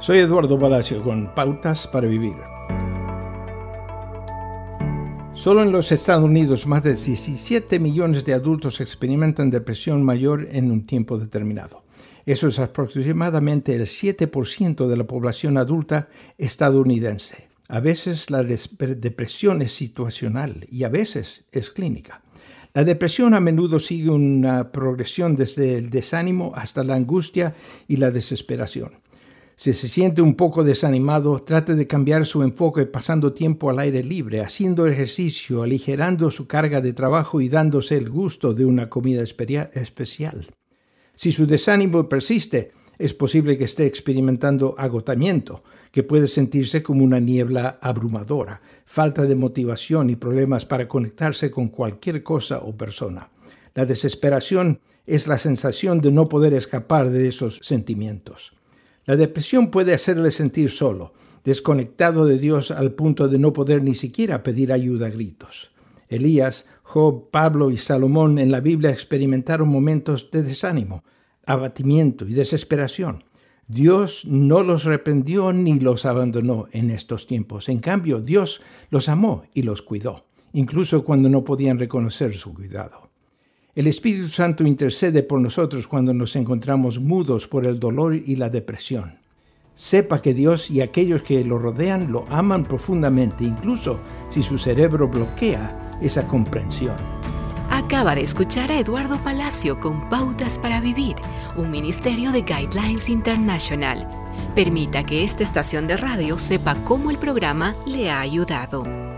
Soy Eduardo Palacio con Pautas para Vivir. Solo en los Estados Unidos más de 17 millones de adultos experimentan depresión mayor en un tiempo determinado. Eso es aproximadamente el 7% de la población adulta estadounidense. A veces la depresión es situacional y a veces es clínica. La depresión a menudo sigue una progresión desde el desánimo hasta la angustia y la desesperación. Si se siente un poco desanimado, trate de cambiar su enfoque pasando tiempo al aire libre, haciendo ejercicio, aligerando su carga de trabajo y dándose el gusto de una comida especial. Si su desánimo persiste, es posible que esté experimentando agotamiento, que puede sentirse como una niebla abrumadora, falta de motivación y problemas para conectarse con cualquier cosa o persona. La desesperación es la sensación de no poder escapar de esos sentimientos. La depresión puede hacerle sentir solo, desconectado de Dios al punto de no poder ni siquiera pedir ayuda a gritos. Elías, Job, Pablo y Salomón en la Biblia experimentaron momentos de desánimo, abatimiento y desesperación. Dios no los reprendió ni los abandonó en estos tiempos. En cambio, Dios los amó y los cuidó, incluso cuando no podían reconocer su cuidado. El Espíritu Santo intercede por nosotros cuando nos encontramos mudos por el dolor y la depresión. Sepa que Dios y aquellos que lo rodean lo aman profundamente, incluso si su cerebro bloquea esa comprensión. Acaba de escuchar a Eduardo Palacio con Pautas para Vivir, un ministerio de Guidelines International. Permita que esta estación de radio sepa cómo el programa le ha ayudado.